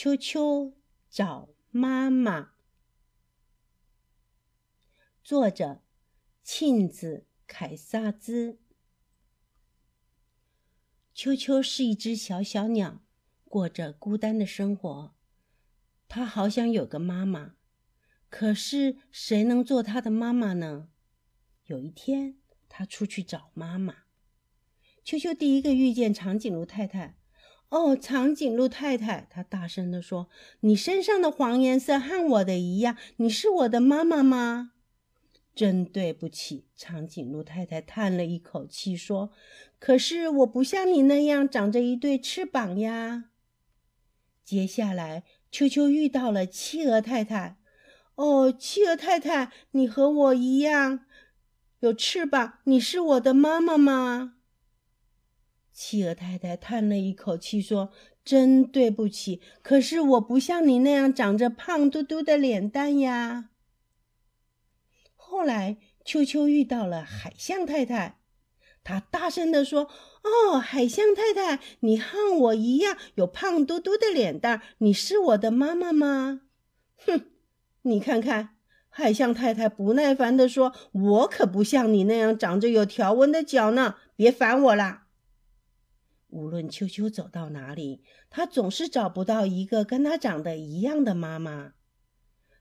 秋秋找妈妈。作者：庆子凯撒兹。秋秋是一只小小鸟，过着孤单的生活。它好想有个妈妈，可是谁能做它的妈妈呢？有一天，它出去找妈妈。秋秋第一个遇见长颈鹿太太。哦，长颈鹿太太，她大声地说：“你身上的黄颜色和我的一样，你是我的妈妈吗？”真对不起，长颈鹿太太叹了一口气说：“可是我不像你那样长着一对翅膀呀。”接下来，秋秋遇到了企鹅太太。哦，企鹅太太，你和我一样有翅膀，你是我的妈妈吗？企鹅太太叹了一口气，说：“真对不起，可是我不像你那样长着胖嘟嘟的脸蛋呀。”后来，秋秋遇到了海象太太，她大声地说：“哦，海象太太，你和我一样有胖嘟嘟的脸蛋，你是我的妈妈吗？”哼，你看看，海象太太不耐烦地说：“我可不像你那样长着有条纹的脚呢，别烦我啦。”无论秋秋走到哪里，他总是找不到一个跟他长得一样的妈妈。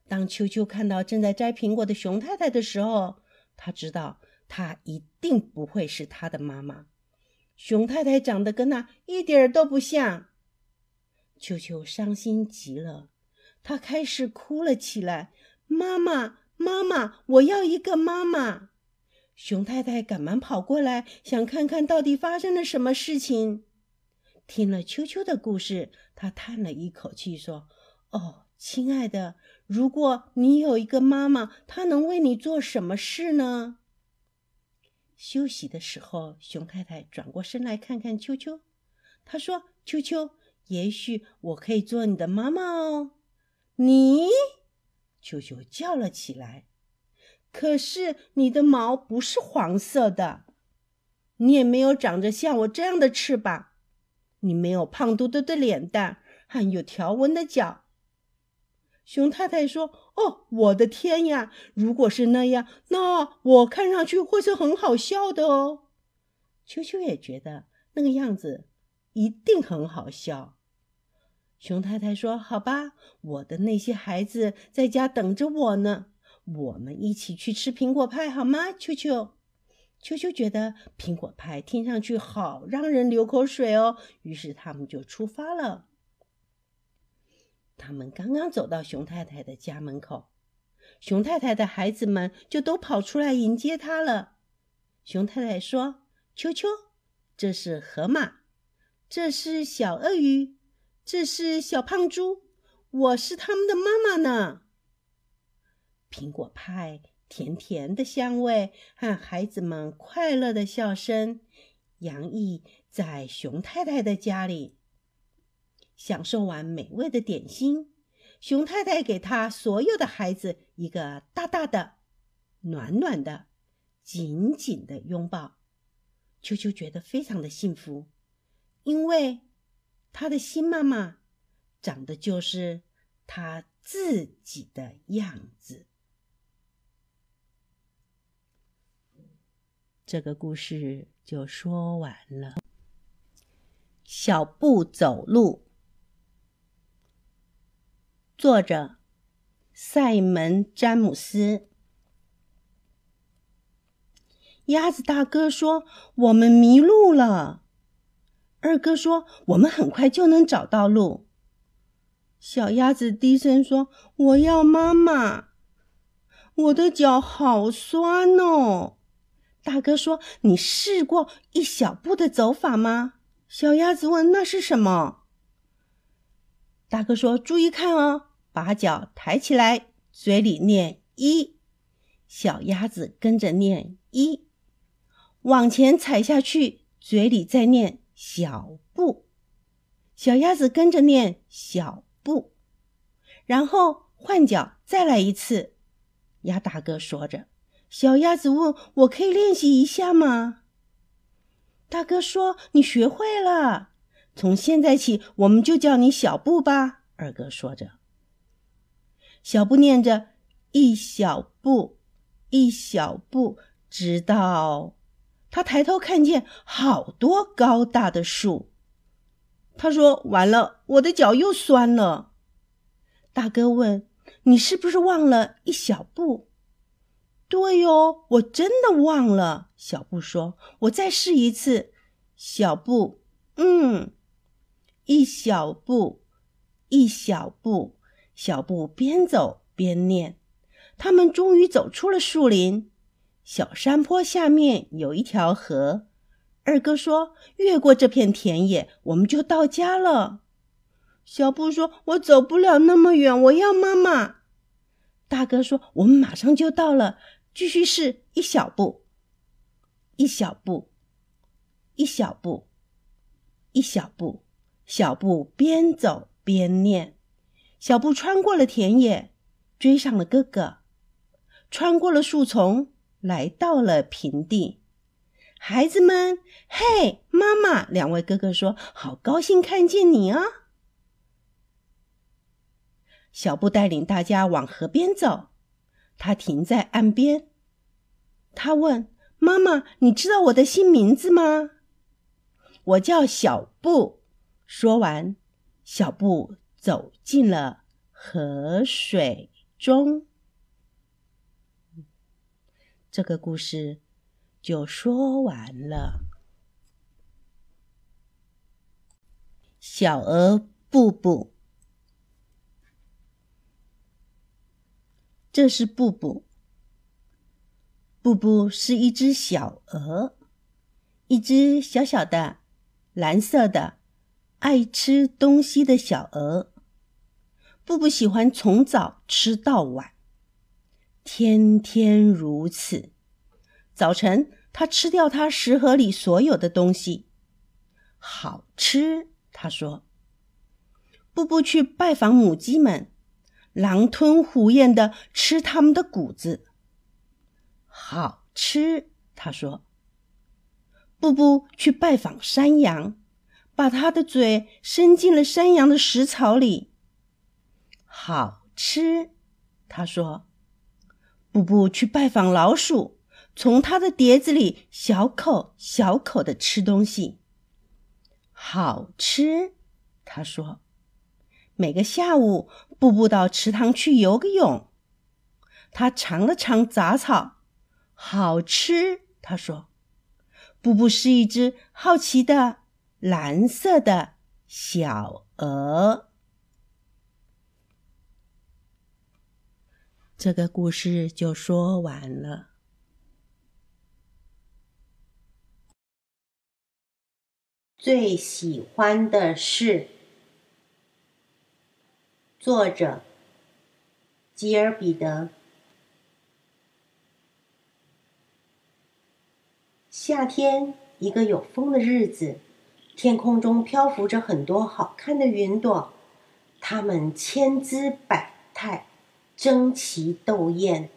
当秋秋看到正在摘苹果的熊太太的时候，他知道她一定不会是他的妈妈。熊太太长得跟他一点儿都不像。秋秋伤心极了，他开始哭了起来：“妈妈，妈妈，我要一个妈妈！”熊太太赶忙跑过来，想看看到底发生了什么事情。听了秋秋的故事，她叹了一口气，说：“哦，亲爱的，如果你有一个妈妈，她能为你做什么事呢？”休息的时候，熊太太转过身来看看秋秋，她说：“秋秋，也许我可以做你的妈妈哦。”你，秋秋叫了起来。可是你的毛不是黄色的，你也没有长着像我这样的翅膀，你没有胖嘟嘟的脸蛋和有条纹的脚。熊太太说：“哦，我的天呀！如果是那样，那我看上去会是很好笑的哦。”秋秋也觉得那个样子一定很好笑。熊太太说：“好吧，我的那些孩子在家等着我呢。”我们一起去吃苹果派好吗？秋秋，秋秋觉得苹果派听上去好让人流口水哦。于是他们就出发了。他们刚刚走到熊太太的家门口，熊太太的孩子们就都跑出来迎接他了。熊太太说：“秋秋，这是河马，这是小鳄鱼，这是小胖猪，我是他们的妈妈呢。”苹果派甜甜的香味和孩子们快乐的笑声，洋溢在熊太太的家里。享受完美味的点心，熊太太给她所有的孩子一个大大的、暖暖的、紧紧的拥抱。秋秋觉得非常的幸福，因为他的新妈妈长得就是他自己的样子。这个故事就说完了。小步走路，作者塞门·詹姆斯。鸭子大哥说：“我们迷路了。”二哥说：“我们很快就能找到路。”小鸭子低声说：“我要妈妈，我的脚好酸哦。”大哥说：“你试过一小步的走法吗？”小鸭子问：“那是什么？”大哥说：“注意看哦，把脚抬起来，嘴里念一。”小鸭子跟着念一，往前踩下去，嘴里再念小步。小鸭子跟着念小步，然后换脚再来一次。鸭大哥说着。小鸭子问：“我可以练习一下吗？”大哥说：“你学会了，从现在起我们就叫你小布吧。”二哥说着。小布念着一小步，一小步，直到他抬头看见好多高大的树。他说：“完了，我的脚又酸了。”大哥问：“你是不是忘了一小步？”“对哦，我真的忘了。”小布说。“我再试一次。”小布，嗯，一小步，一小步。小布边走边念。他们终于走出了树林。小山坡下面有一条河。二哥说：“越过这片田野，我们就到家了。”小布说：“我走不了那么远，我要妈妈。”大哥说：“我们马上就到了。”继续试一小步，一小步，一小步，一小步。小布边走边念。小布穿过了田野，追上了哥哥，穿过了树丛，来到了平地。孩子们，嘿，妈妈！两位哥哥说：“好高兴看见你啊！”小布带领大家往河边走，他停在岸边。他问妈妈：“你知道我的新名字吗？”“我叫小布。”说完，小布走进了河水中。这个故事。就说完了。小鹅布布，这是布布。布布是一只小鹅，一只小小的、蓝色的、爱吃东西的小鹅。布布喜欢从早吃到晚，天天如此。早晨。他吃掉他食盒里所有的东西，好吃。他说：“布布去拜访母鸡们，狼吞虎咽的吃他们的谷子，好吃。”他说：“布布去拜访山羊，把他的嘴伸进了山羊的食槽里，好吃。”他说：“布布去拜访老鼠。”从他的碟子里小口小口的吃东西，好吃。他说：“每个下午，布布到池塘去游个泳。他尝了尝杂草，好吃。”他说：“布布是一只好奇的蓝色的小鹅。”这个故事就说完了。最喜欢的是，作者吉尔彼得。夏天，一个有风的日子，天空中漂浮着很多好看的云朵，它们千姿百态，争奇斗艳。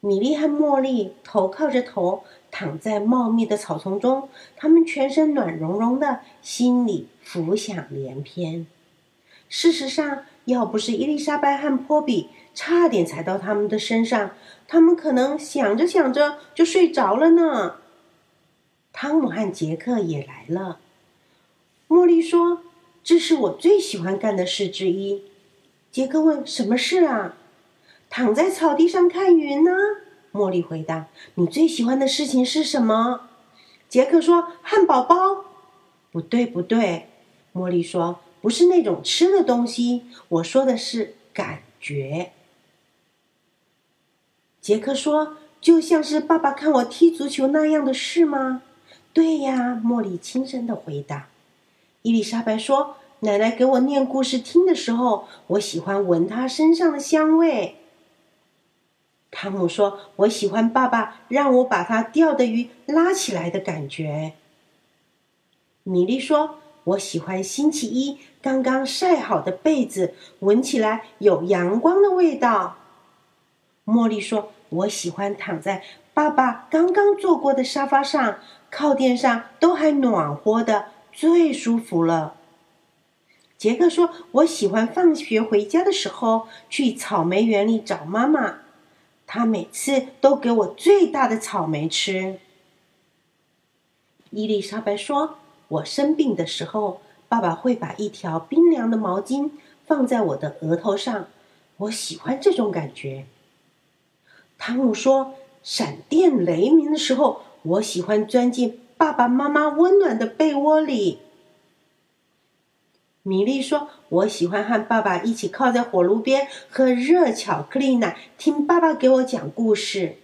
米莉和茉莉头靠着头。躺在茂密的草丛中，他们全身暖融融的，心里浮想联翩。事实上，要不是伊丽莎白和波比差点踩到他们的身上，他们可能想着想着就睡着了呢。汤姆和杰克也来了。茉莉说：“这是我最喜欢干的事之一。”杰克问：“什么事啊？”“躺在草地上看云呢。”茉莉回答：“你最喜欢的事情是什么？”杰克说：“汉堡包。”“不对，不对。”茉莉说：“不是那种吃的东西，我说的是感觉。”杰克说：“就像是爸爸看我踢足球那样的事吗？”“对呀。”茉莉轻声的回答。伊丽莎白说：“奶奶给我念故事听的时候，我喜欢闻她身上的香味。”汤姆说：“我喜欢爸爸让我把他钓的鱼拉起来的感觉。”米莉说：“我喜欢星期一刚刚晒好的被子，闻起来有阳光的味道。”茉莉说：“我喜欢躺在爸爸刚刚坐过的沙发上，靠垫上都还暖和的，最舒服了。”杰克说：“我喜欢放学回家的时候去草莓园里找妈妈，她每次都给我最大的草莓吃。”伊丽莎白说：“我生病的时候，爸爸会把一条冰凉的毛巾放在我的额头上，我喜欢这种感觉。”汤姆说：“闪电雷鸣的时候，我喜欢钻进爸爸妈妈温暖的被窝里。”米莉说：“我喜欢和爸爸一起靠在火炉边喝热巧克力奶，听爸爸给我讲故事。”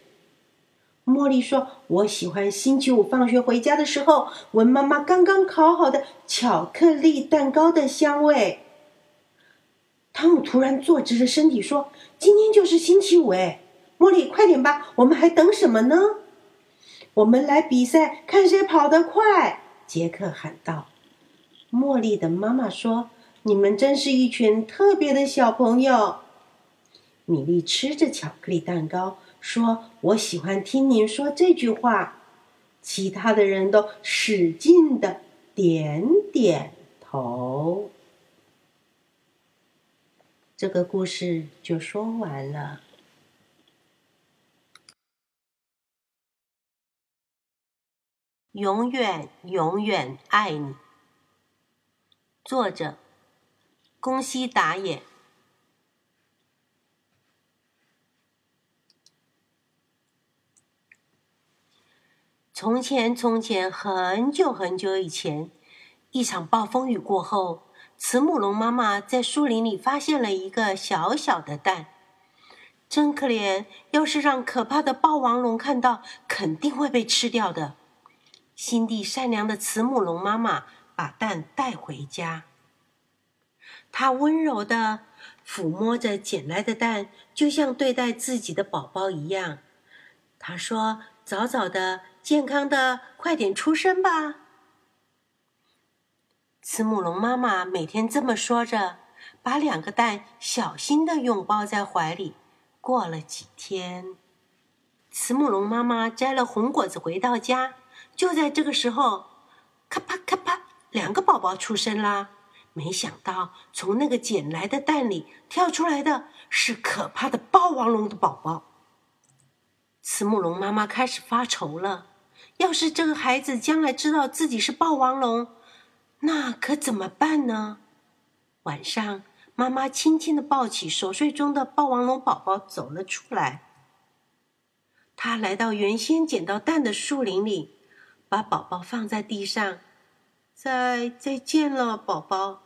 茉莉说：“我喜欢星期五放学回家的时候，闻妈妈刚刚烤好的巧克力蛋糕的香味。”汤姆突然坐直了身体说：“今天就是星期五哎！茉莉，快点吧，我们还等什么呢？我们来比赛，看谁跑得快！”杰克喊道。茉莉的妈妈说：“你们真是一群特别的小朋友。”米莉吃着巧克力蛋糕，说：“我喜欢听您说这句话。”其他的人都使劲的点点头。这个故事就说完了。永远，永远爱你。作者：宫西达也。从前，从前，很久很久以前，一场暴风雨过后，慈母龙妈妈在树林里发现了一个小小的蛋。真可怜，要是让可怕的霸王龙看到，肯定会被吃掉的。心地善良的慈母龙妈妈。把蛋带回家，他温柔的抚摸着捡来的蛋，就像对待自己的宝宝一样。他说：“早早的，健康的，快点出生吧。”慈母龙妈妈每天这么说着，把两个蛋小心的拥抱在怀里。过了几天，慈母龙妈妈摘了红果子回到家，就在这个时候，咔啪咔啪。两个宝宝出生啦！没想到从那个捡来的蛋里跳出来的是可怕的霸王龙的宝宝。慈母龙妈妈开始发愁了：要是这个孩子将来知道自己是霸王龙，那可怎么办呢？晚上，妈妈轻轻的抱起熟睡中的霸王龙宝宝走了出来。她来到原先捡到蛋的树林里，把宝宝放在地上。再再见了，宝宝。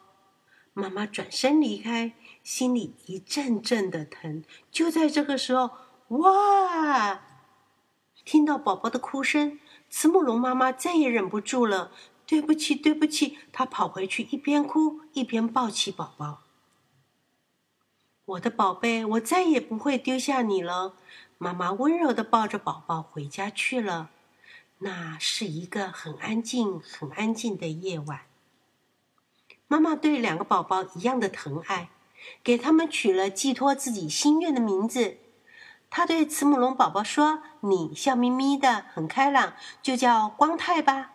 妈妈转身离开，心里一阵阵的疼。就在这个时候，哇！听到宝宝的哭声，慈母龙妈妈再也忍不住了。对不起，对不起！她跑回去，一边哭一边抱起宝宝。我的宝贝，我再也不会丢下你了。妈妈温柔的抱着宝宝回家去了。那是一个很安静、很安静的夜晚。妈妈对两个宝宝一样的疼爱，给他们取了寄托自己心愿的名字。他对慈母龙宝宝说：“你笑眯眯的，很开朗，就叫光太吧。”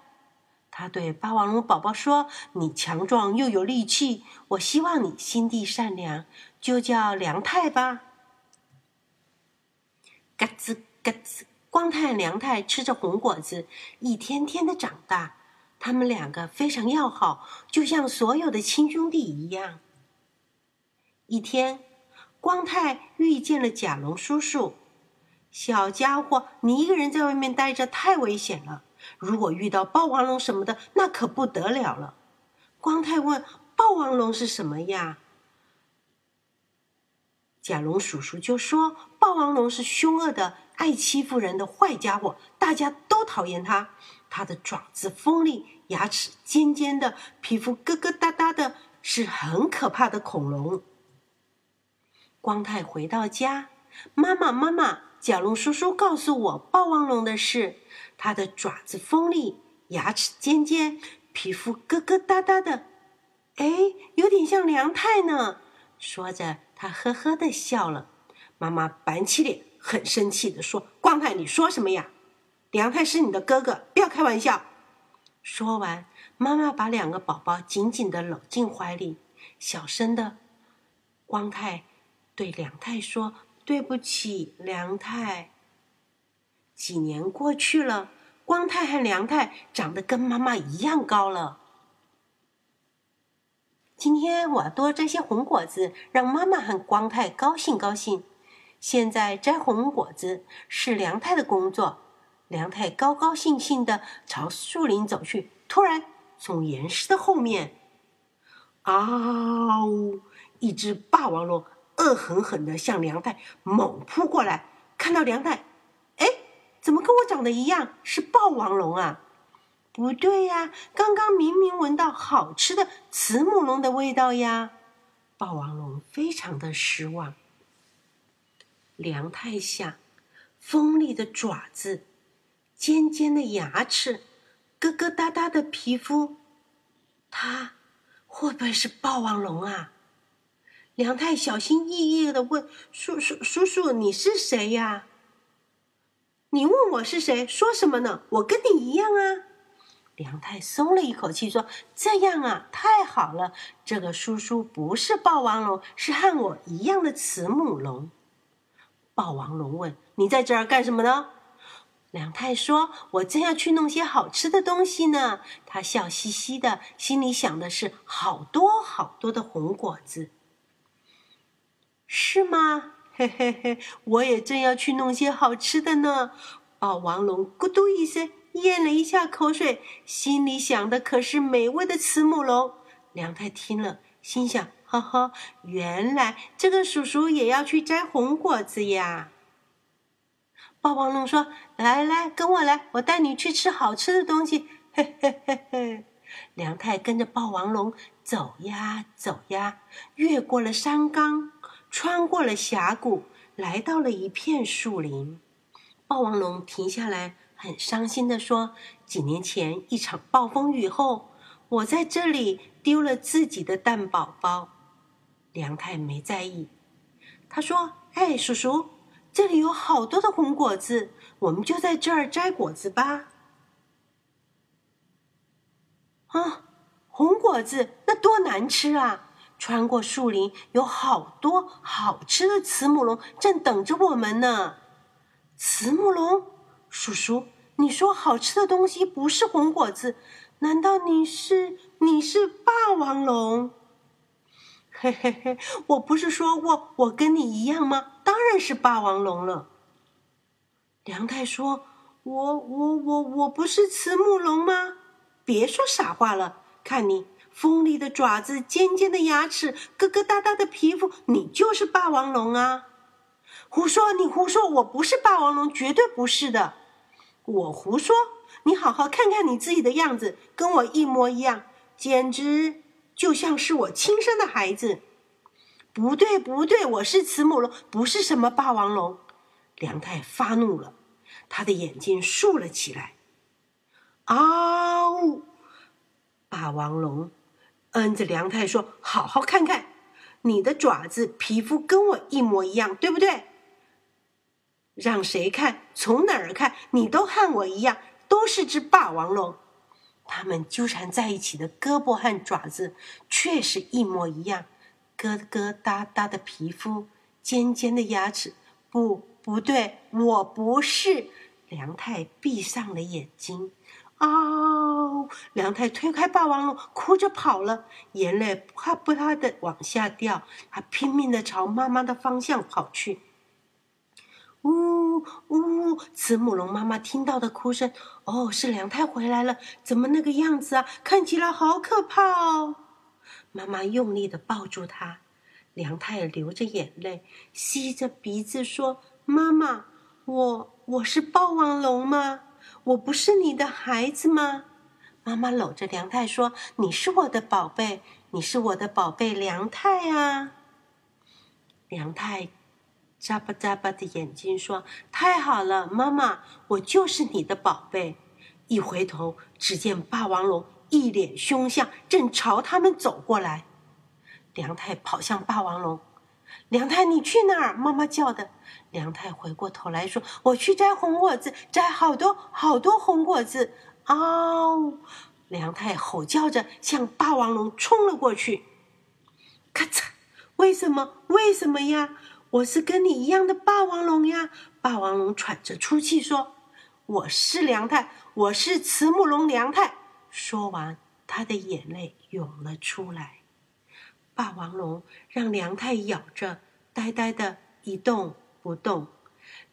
他对霸王龙宝宝说：“你强壮又有力气，我希望你心地善良，就叫梁太吧。”嘎吱嘎吱。光太、梁太吃着红果子，一天天的长大。他们两个非常要好，就像所有的亲兄弟一样。一天，光太遇见了甲龙叔叔。小家伙，你一个人在外面待着太危险了。如果遇到霸王龙什么的，那可不得了了。光太问：“霸王龙是什么呀？”甲龙叔叔就说：“霸王龙是凶恶的。”爱欺负人的坏家伙，大家都讨厌它。它的爪子锋利，牙齿尖尖的，皮肤疙疙瘩瘩的，是很可怕的恐龙。光太回到家，妈妈，妈妈，甲龙叔叔告诉我霸王龙的事。它的爪子锋利，牙齿尖尖，皮肤疙疙瘩瘩的，哎，有点像梁太呢。说着，他呵呵的笑了。妈妈板起脸。很生气的说：“光太，你说什么呀？梁太是你的哥哥，不要开玩笑。”说完，妈妈把两个宝宝紧紧的搂进怀里，小声的。光太对梁太说：“对不起，梁太。”几年过去了，光太和梁太长得跟妈妈一样高了。今天我多摘些红果子，让妈妈和光太高兴高兴。现在摘红果子是梁太的工作。梁太高高兴兴的朝树林走去，突然从岩石的后面，啊呜！一只霸王龙恶狠狠的向梁太猛扑过来。看到梁太，哎，怎么跟我长得一样？是霸王龙啊？不对呀，刚刚明明闻到好吃的慈母龙的味道呀！霸王龙非常的失望。梁太想，锋利的爪子。尖尖的牙齿，疙疙瘩瘩的皮肤，它会不会是霸王龙啊？梁太小心翼翼的问：“叔叔，叔叔，你是谁呀？你问我是谁，说什么呢？我跟你一样啊。”梁太松了一口气，说：“这样啊，太好了，这个叔叔不是霸王龙，是和我一样的慈母龙。”霸王龙问：“你在这儿干什么呢？”梁太说：“我正要去弄些好吃的东西呢。”他笑嘻嘻的，心里想的是好多好多的红果子，是吗？嘿嘿嘿，我也正要去弄些好吃的呢。霸王龙咕嘟一声咽了一下口水，心里想的可是美味的慈母龙。梁太听了，心想：“呵呵，原来这个叔叔也要去摘红果子呀。”霸王龙说：“来来，跟我来，我带你去吃好吃的东西。”嘿嘿嘿嘿。梁太跟着霸王龙走呀走呀，越过了山岗，穿过了峡谷，来到了一片树林。霸王龙停下来，很伤心的说：“几年前一场暴风雨后，我在这里丢了自己的蛋宝宝。”梁太没在意，他说：“哎，叔叔。”这里有好多的红果子，我们就在这儿摘果子吧。啊，红果子那多难吃啊！穿过树林，有好多好吃的慈母龙正等着我们呢。慈母龙叔叔，你说好吃的东西不是红果子，难道你是你是霸王龙？嘿嘿嘿，我不是说过我跟你一样吗？当然是霸王龙了。梁太说：“我我我我不是慈母龙吗？别说傻话了，看你锋利的爪子、尖尖的牙齿、疙疙瘩瘩的皮肤，你就是霸王龙啊！”胡说，你胡说，我不是霸王龙，绝对不是的。我胡说，你好好看看你自己的样子，跟我一模一样，简直。就像是我亲生的孩子，不对不对，我是慈母龙，不是什么霸王龙。梁太发怒了，他的眼睛竖了起来。啊呜！霸王龙摁着梁太说：“好好看看，你的爪子、皮肤跟我一模一样，对不对？让谁看？从哪儿看？你都和我一样，都是只霸王龙。”它们纠缠在一起的胳膊和爪子确实一模一样，疙疙瘩瘩的皮肤，尖尖的牙齿。不，不对，我不是。梁太闭上了眼睛。哦，梁太推开霸王龙，哭着跑了，眼泪啪啪的往下掉。他拼命的朝妈妈的方向跑去。呜呜！慈母龙妈妈听到的哭声，哦，是梁太回来了。怎么那个样子啊？看起来好可怕哦！妈妈用力的抱住他，梁太流着眼泪，吸着鼻子说：“妈妈，我我是霸王龙吗？我不是你的孩子吗？”妈妈搂着梁太说：“你是我的宝贝，你是我的宝贝梁太啊！”梁太。眨巴眨巴的眼睛说：“太好了，妈妈，我就是你的宝贝。”一回头，只见霸王龙一脸凶相，正朝他们走过来。梁太跑向霸王龙：“梁太，你去哪儿？”妈妈叫的。梁太回过头来说：“我去摘红果子，摘好多好多红果子。”嗷！梁太吼叫着向霸王龙冲了过去。咔嚓！为什么？为什么呀？我是跟你一样的霸王龙呀！霸王龙喘着粗气说：“我是梁太，我是慈母龙梁太。”说完，他的眼泪涌了出来。霸王龙让梁太咬着，呆呆的一动不动。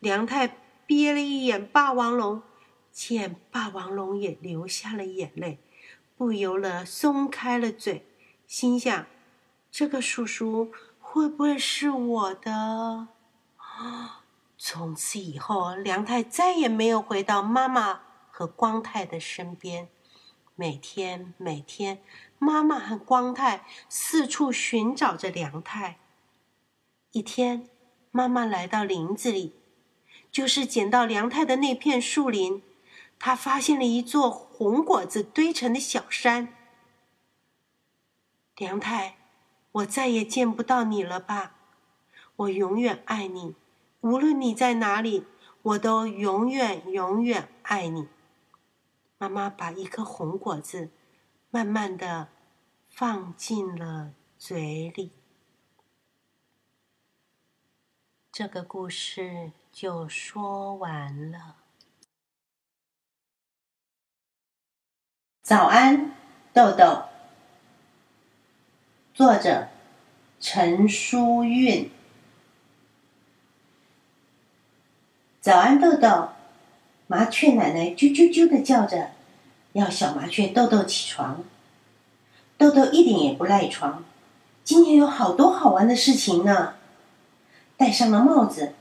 梁太瞥了一眼霸王龙，见霸王龙也流下了眼泪，不由得松开了嘴，心想：这个叔叔。会不会是我的？从此以后，梁太再也没有回到妈妈和光太的身边。每天，每天，妈妈和光太四处寻找着梁太。一天，妈妈来到林子里，就是捡到梁太的那片树林，她发现了一座红果子堆成的小山。梁太。我再也见不到你了吧？我永远爱你，无论你在哪里，我都永远永远爱你。妈妈把一颗红果子慢慢的放进了嘴里。这个故事就说完了。早安，豆豆。作者陈淑韵。早安，豆豆！麻雀奶奶啾啾啾的叫着，要小麻雀豆豆起床。豆豆一点也不赖床，今天有好多好玩的事情呢。戴上了帽子，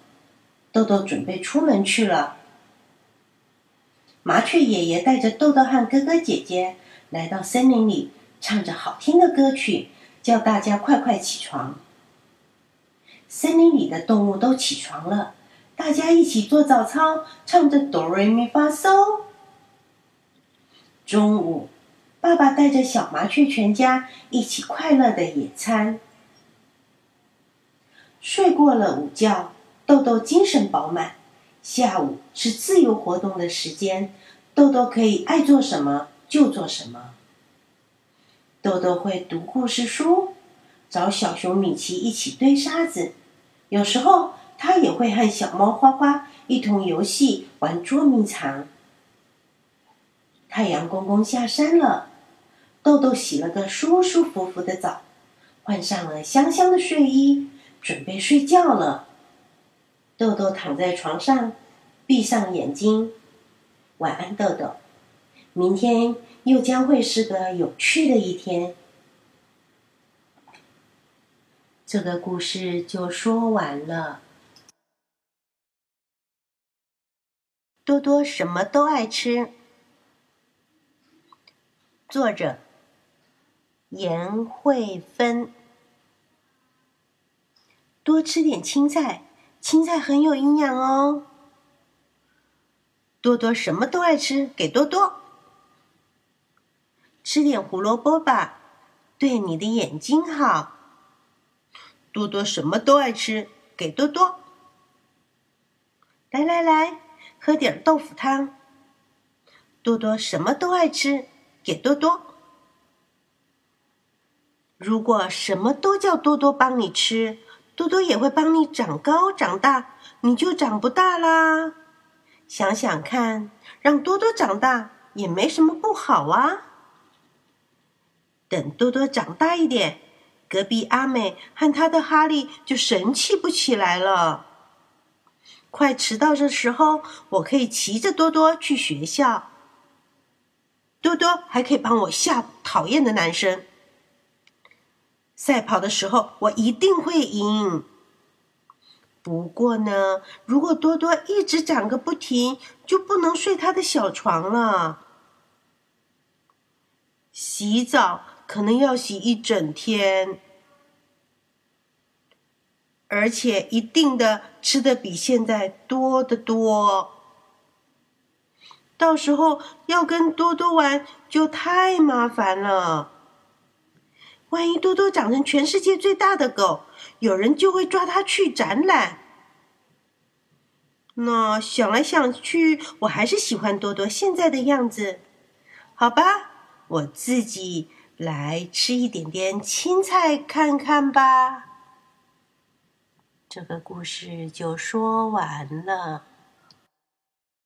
豆豆准备出门去了。麻雀爷爷带着豆豆和哥哥姐姐来到森林里，唱着好听的歌曲。叫大家快快起床！森林里的动物都起床了，大家一起做早操，唱着哆瑞咪发嗦。中午，爸爸带着小麻雀全家一起快乐的野餐。睡过了午觉，豆豆精神饱满。下午是自由活动的时间，豆豆可以爱做什么就做什么。豆豆会读故事书，找小熊米奇一起堆沙子。有时候，他也会和小猫花花一同游戏玩捉迷藏。太阳公公下山了，豆豆洗了个舒舒服服的澡，换上了香香的睡衣，准备睡觉了。豆豆躺在床上，闭上眼睛，晚安，豆豆。明天。又将会是个有趣的一天。这个故事就说完了。多多什么都爱吃。作者：严慧芬。多吃点青菜，青菜很有营养哦。多多什么都爱吃，给多多。吃点胡萝卜吧，对你的眼睛好。多多什么都爱吃，给多多。来来来，喝点豆腐汤。多多什么都爱吃，给多多。如果什么都叫多多帮你吃，多多也会帮你长高长大，你就长不大啦。想想看，让多多长大也没什么不好啊。等多多长大一点，隔壁阿美和他的哈利就神气不起来了。快迟到的时候，我可以骑着多多去学校。多多还可以帮我吓讨厌的男生。赛跑的时候，我一定会赢。不过呢，如果多多一直长个不停，就不能睡他的小床了。洗澡。可能要洗一整天，而且一定的吃的比现在多得多。到时候要跟多多玩就太麻烦了。万一多多长成全世界最大的狗，有人就会抓它去展览。那想来想去，我还是喜欢多多现在的样子。好吧，我自己。来吃一点点青菜看看吧。这个故事就说完了。